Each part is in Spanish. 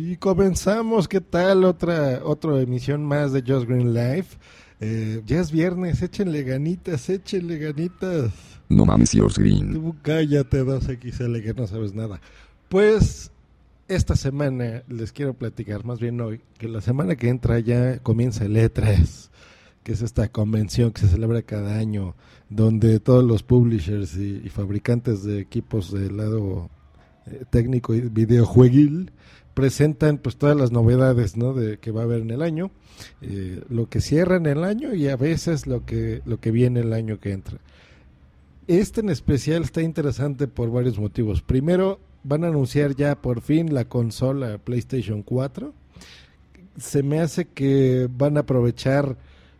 Y comenzamos, ¿qué tal? Otra, otra emisión más de Just Green Life. Eh, ya es viernes, échenle ganitas, échenle ganitas. No mames, Just Green. Tú cállate, 2XL, que no sabes nada. Pues esta semana les quiero platicar, más bien hoy, que la semana que entra ya comienza el E3, que es esta convención que se celebra cada año, donde todos los publishers y, y fabricantes de equipos del lado eh, técnico y videojueguil presentan pues todas las novedades ¿no? de que va a haber en el año, eh, lo que cierra en el año y a veces lo que, lo que viene el año que entra. Este en especial está interesante por varios motivos. Primero, van a anunciar ya por fin la consola PlayStation 4. Se me hace que van a aprovechar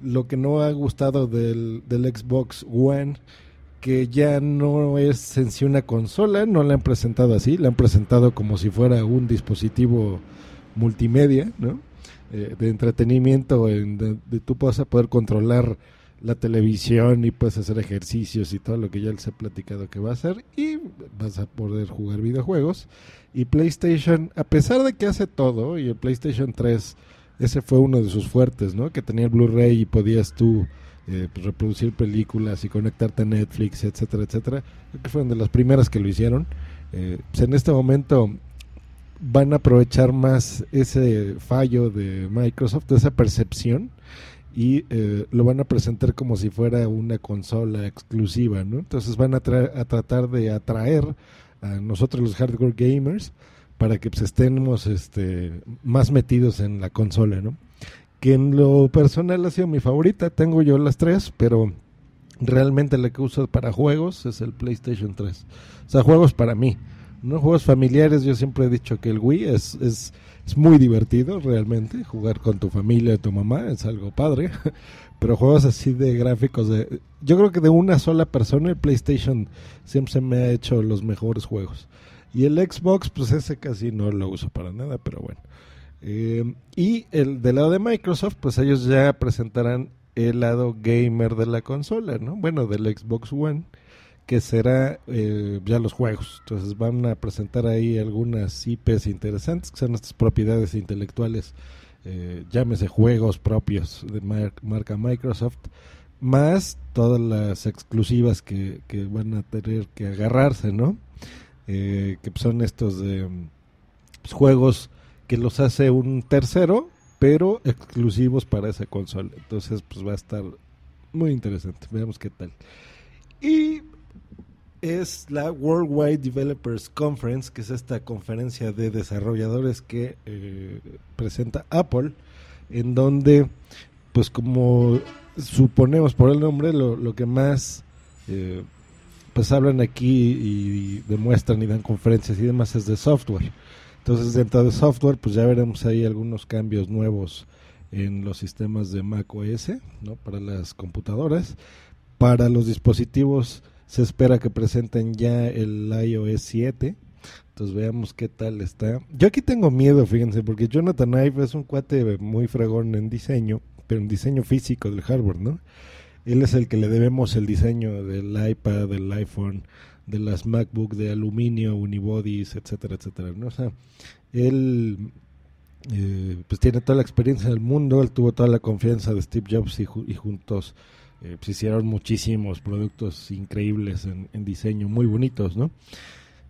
lo que no ha gustado del, del Xbox One, que ya no es en sí una consola, no la han presentado así, la han presentado como si fuera un dispositivo multimedia, ¿no? Eh, de entretenimiento, en de, de tú puedas poder controlar la televisión y puedes hacer ejercicios y todo lo que ya les he platicado que va a hacer y vas a poder jugar videojuegos. Y PlayStation, a pesar de que hace todo, y el PlayStation 3, ese fue uno de sus fuertes, ¿no? Que tenía el Blu-ray y podías tú eh, reproducir películas y conectarte a Netflix, etcétera, etcétera. Creo que fueron de las primeras que lo hicieron. Eh, pues en este momento van a aprovechar más ese fallo de Microsoft, esa percepción, y eh, lo van a presentar como si fuera una consola exclusiva, ¿no? Entonces van a, a tratar de atraer a nosotros los hardcore gamers para que pues, estemos este, más metidos en la consola, ¿no? Que en lo personal ha sido mi favorita, tengo yo las tres, pero realmente la que uso para juegos es el PlayStation 3. O sea, juegos para mí. No juegos familiares, yo siempre he dicho que el Wii es, es, es muy divertido realmente, jugar con tu familia, tu mamá, es algo padre, pero juegos así de gráficos de... Yo creo que de una sola persona el PlayStation siempre se me ha hecho los mejores juegos. Y el Xbox, pues ese casi no lo uso para nada, pero bueno. Eh, y el del lado de Microsoft, pues ellos ya presentarán el lado gamer de la consola, ¿no? Bueno, del Xbox One que será eh, ya los juegos. Entonces van a presentar ahí algunas IPs interesantes, que son estas propiedades intelectuales, eh, llámese juegos propios de mar marca Microsoft, más todas las exclusivas que, que, van a tener que agarrarse, ¿no? Eh, que son estos de pues, juegos que los hace un tercero, pero exclusivos para esa consola. Entonces, pues va a estar muy interesante. Veamos qué tal. Y es la Worldwide Developers Conference, que es esta conferencia de desarrolladores que eh, presenta Apple, en donde, pues como suponemos por el nombre, lo, que más eh, pues hablan aquí y, demuestran y dan conferencias y demás es de software. Entonces dentro de software, pues ya veremos ahí algunos cambios nuevos en los sistemas de Mac OS, ¿no? Para las computadoras, para los dispositivos se espera que presenten ya el iOS 7. Entonces veamos qué tal está. Yo aquí tengo miedo, fíjense, porque Jonathan Ive es un cuate muy fregón en diseño, pero en diseño físico del hardware, ¿no? Él es el que le debemos el diseño del iPad, del iPhone, de las MacBook de aluminio, unibodies, etcétera, etcétera, ¿no? Sea, él eh, pues tiene toda la experiencia del mundo, él tuvo toda la confianza de Steve Jobs y, juntos eh, pues hicieron muchísimos productos increíbles en, diseño, muy bonitos, ¿no?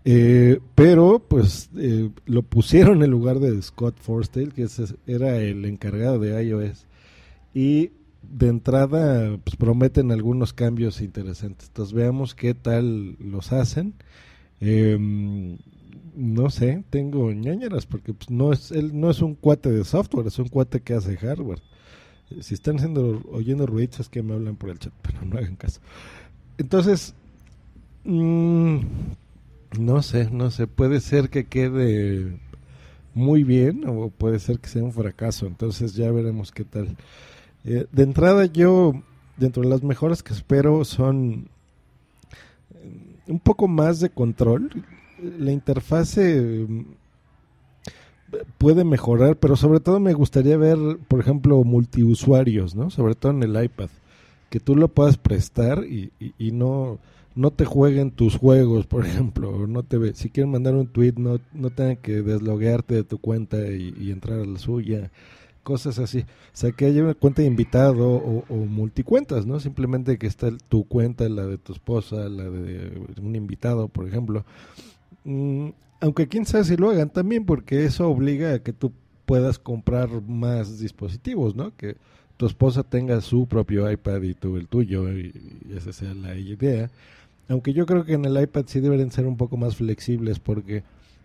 Eh, pero pues eh, lo pusieron en lugar de Scott Forstall, que era el encargado de iOS. Y de entrada pues, prometen algunos cambios interesantes. Entonces veamos qué tal los hacen. Eh, no sé, tengo ñañeras porque pues, no es él no es un cuate de software, es un cuate que hace hardware. Si están oyendo ruidos es que me hablan por el chat, pero no hagan caso. Entonces, mmm, no sé, no sé, puede ser que quede muy bien o puede ser que sea un fracaso, entonces ya veremos qué tal. Eh, de entrada yo, dentro de las mejoras que espero son un poco más de control. La interfase puede mejorar, pero sobre todo me gustaría ver, por ejemplo, multiusuarios, ¿no? Sobre todo en el iPad, que tú lo puedas prestar y, y, y no no te jueguen tus juegos, por ejemplo, no te si quieren mandar un tweet no no tengan que desloguearte de tu cuenta y, entrar a la suya, cosas así. O sea, que haya una cuenta de invitado o, multicuentas, ¿no? Simplemente que está tu cuenta, la de tu esposa, la de un invitado, por ejemplo. Mm, aunque quién sabe si lo hagan también, porque eso obliga a que tú puedas comprar más dispositivos, ¿no? Que tu esposa tenga su propio iPad y tú el tuyo, y esa sea la idea aunque yo creo que en el iPad sí deberían ser un poco más flexibles porque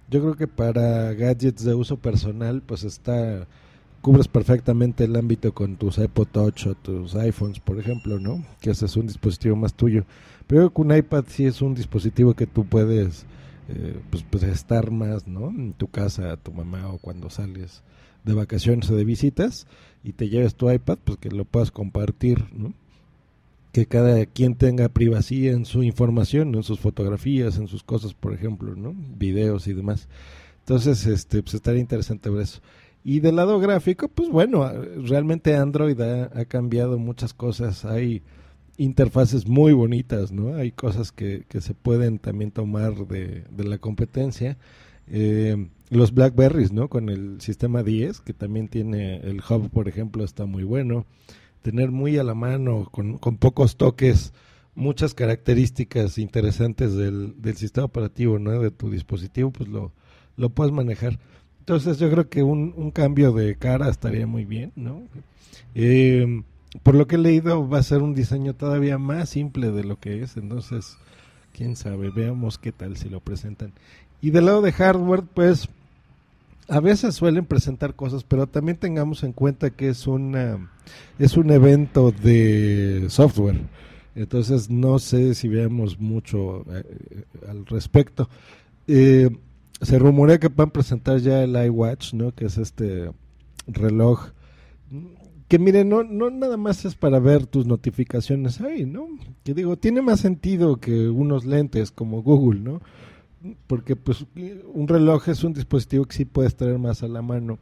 yo creo que para gadgets de uso personal pues está cubres perfectamente el ámbito con tus iPod Touch o tus iPhones, por ejemplo, ¿no? Que ese es un dispositivo más tuyo. Pero con un iPad sí es un dispositivo que tú puedes eh, pues, pues, estar más, ¿no? En tu casa, tu mamá o cuando sales de vacaciones o de visitas y te lleves tu iPad, pues que lo puedas compartir, ¿no? que cada quien tenga privacidad en su información, en sus fotografías, en sus cosas, por ejemplo, ¿no? Videos y demás. Entonces, este, pues estaría interesante ver eso. Y del lado gráfico, pues bueno, realmente Android ha, cambiado muchas cosas. Hay interfaces muy bonitas, ¿no? Hay cosas que, que se pueden también tomar de, de la competencia. Eh, los Blackberries, ¿no? Con el sistema 10, que también tiene el hub, por ejemplo, está muy bueno tener muy a la mano, con, pocos toques, muchas características interesantes del, sistema operativo, ¿no? De tu dispositivo, pues lo, lo puedes manejar. Entonces yo creo que un, un cambio de cara estaría muy bien, ¿no? Eh, por lo que he leído va a ser un diseño todavía más simple de lo que es, entonces, quién sabe, veamos qué tal si lo presentan. Y del lado de hardware, pues a veces suelen presentar cosas, pero también tengamos en cuenta que es una es un evento de software. Entonces no sé si veamos mucho eh, al respecto. Eh, se rumorea que van a presentar ya el iWatch, ¿no? Que es este reloj que mire, no, no nada más es para ver tus notificaciones ahí, ¿no? Que digo, tiene más sentido que unos lentes como Google, ¿no? porque pues un reloj es un dispositivo que sí puedes traer más a la mano.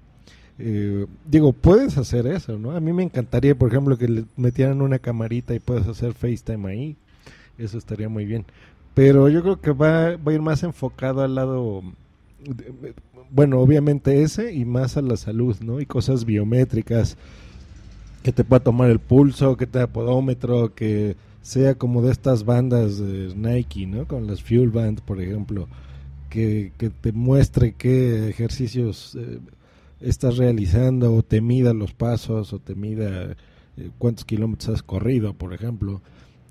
Eh, digo, puedes hacer eso, ¿no? A mí me encantaría, por ejemplo, que le metieran una camarita y puedas hacer FaceTime ahí. Eso estaría muy bien. Pero yo creo que va, va a ir más enfocado al lado, bueno, obviamente ese y más a la salud, ¿no? Y cosas biométricas, que te pueda tomar el pulso, que te podómetro, que sea como de estas bandas de Nike, ¿no? Con las Fuel Band, por ejemplo, que, te muestre qué ejercicios eh, estás realizando o te mida los pasos o te mida eh, cuántos kilómetros has corrido, por ejemplo,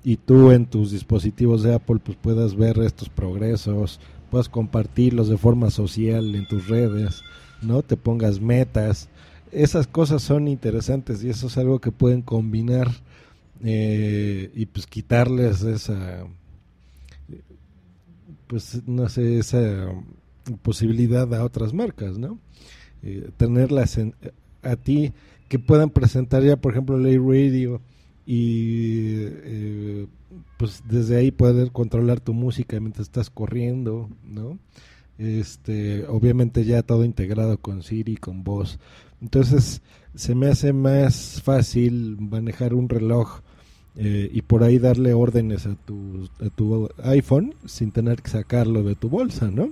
y tú en tus dispositivos de Apple pues puedas ver estos progresos, puedas compartirlos de forma social en tus redes, ¿no? Te pongas metas. Esas cosas son interesantes y eso es algo que pueden combinar eh, y pues quitarles esa pues no sé esa posibilidad a otras marcas no eh, tenerlas a ti que puedan presentar ya por ejemplo Lay Radio y eh, pues desde ahí poder controlar tu música mientras estás corriendo no este obviamente ya todo integrado con Siri con voz entonces se me hace más fácil manejar un reloj eh, y por ahí darle órdenes a tu, a tu iPhone sin tener que sacarlo de tu bolsa, ¿no?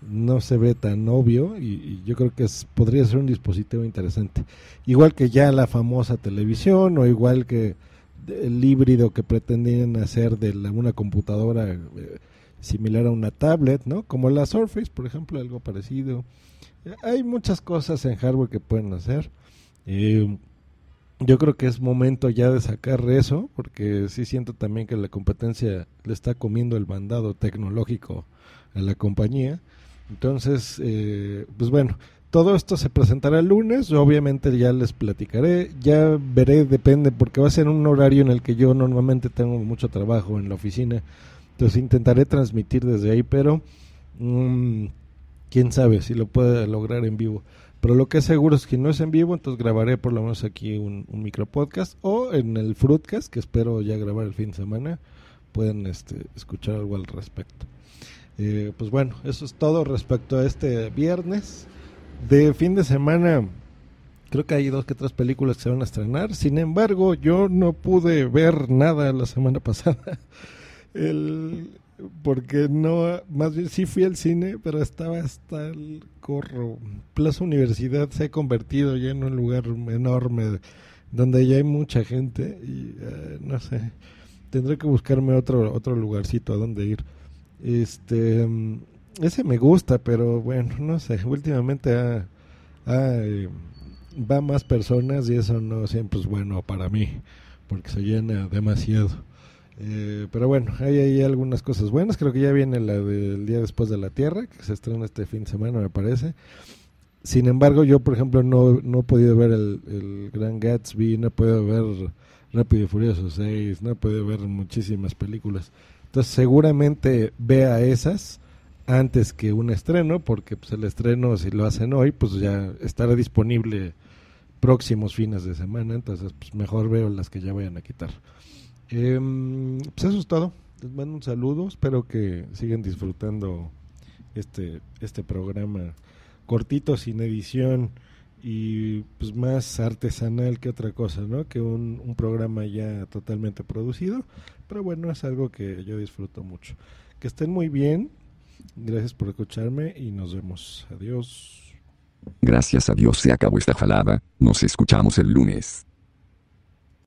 No se ve tan obvio y, yo creo que es, podría ser un dispositivo interesante. Igual que ya la famosa televisión o igual que el híbrido que pretendían hacer de una computadora eh, similar a una tablet, ¿no? Como la Surface, por ejemplo, algo parecido. Hay muchas cosas en hardware que pueden hacer. Eh, yo creo que es momento ya de sacar eso, porque sí siento también que la competencia le está comiendo el mandado tecnológico a la compañía. Entonces, eh, pues bueno, todo esto se presentará el lunes, obviamente ya les platicaré, ya veré, depende, porque va a ser un horario en el que yo normalmente tengo mucho trabajo en la oficina, entonces intentaré transmitir desde ahí, pero mmm, quién sabe si lo puede lograr en vivo. Pero lo que es seguro es que no es en vivo, entonces grabaré por lo menos aquí un, un micro podcast o en el Fruitcast, que espero ya grabar el fin de semana, pueden este, escuchar algo al respecto. Eh, pues bueno, eso es todo respecto a este viernes. De fin de semana, creo que hay dos que tres películas que se van a estrenar. Sin embargo, yo no pude ver nada la semana pasada. el, porque no, más bien sí fui al cine, pero estaba hasta el corro. Plaza Universidad se ha convertido ya en un lugar enorme donde ya hay mucha gente y eh, no sé, tendré que buscarme otro otro lugarcito a donde ir. Este, mm, ese me gusta, pero bueno, no sé, últimamente eh, va más personas y eso no siempre es bueno para mí, porque se llena demasiado. Eh, pero bueno, hay algunas cosas buenas. Creo que ya viene la del día después de la Tierra, que se estrena este fin de semana, me parece. Sin embargo, yo, por ejemplo, no, no he podido ver el, el Gran Gatsby, no he podido ver Rápido y Furioso 6, no podido ver muchísimas películas. Entonces, seguramente vea esas antes que un estreno, porque pues, el estreno, si lo hacen hoy, pues ya estará disponible próximos fines de semana. Entonces, pues mejor veo las que ya vayan a quitar. Eh, pues eso es todo. Les mando un saludo. Espero que sigan disfrutando este, este programa cortito, sin edición y pues más artesanal que otra cosa, ¿no? Que un, un programa ya totalmente producido. Pero bueno, es algo que yo disfruto mucho. Que estén muy bien. Gracias por escucharme y nos vemos. Adiós. Gracias a Dios se acabó esta jalada. Nos escuchamos el lunes.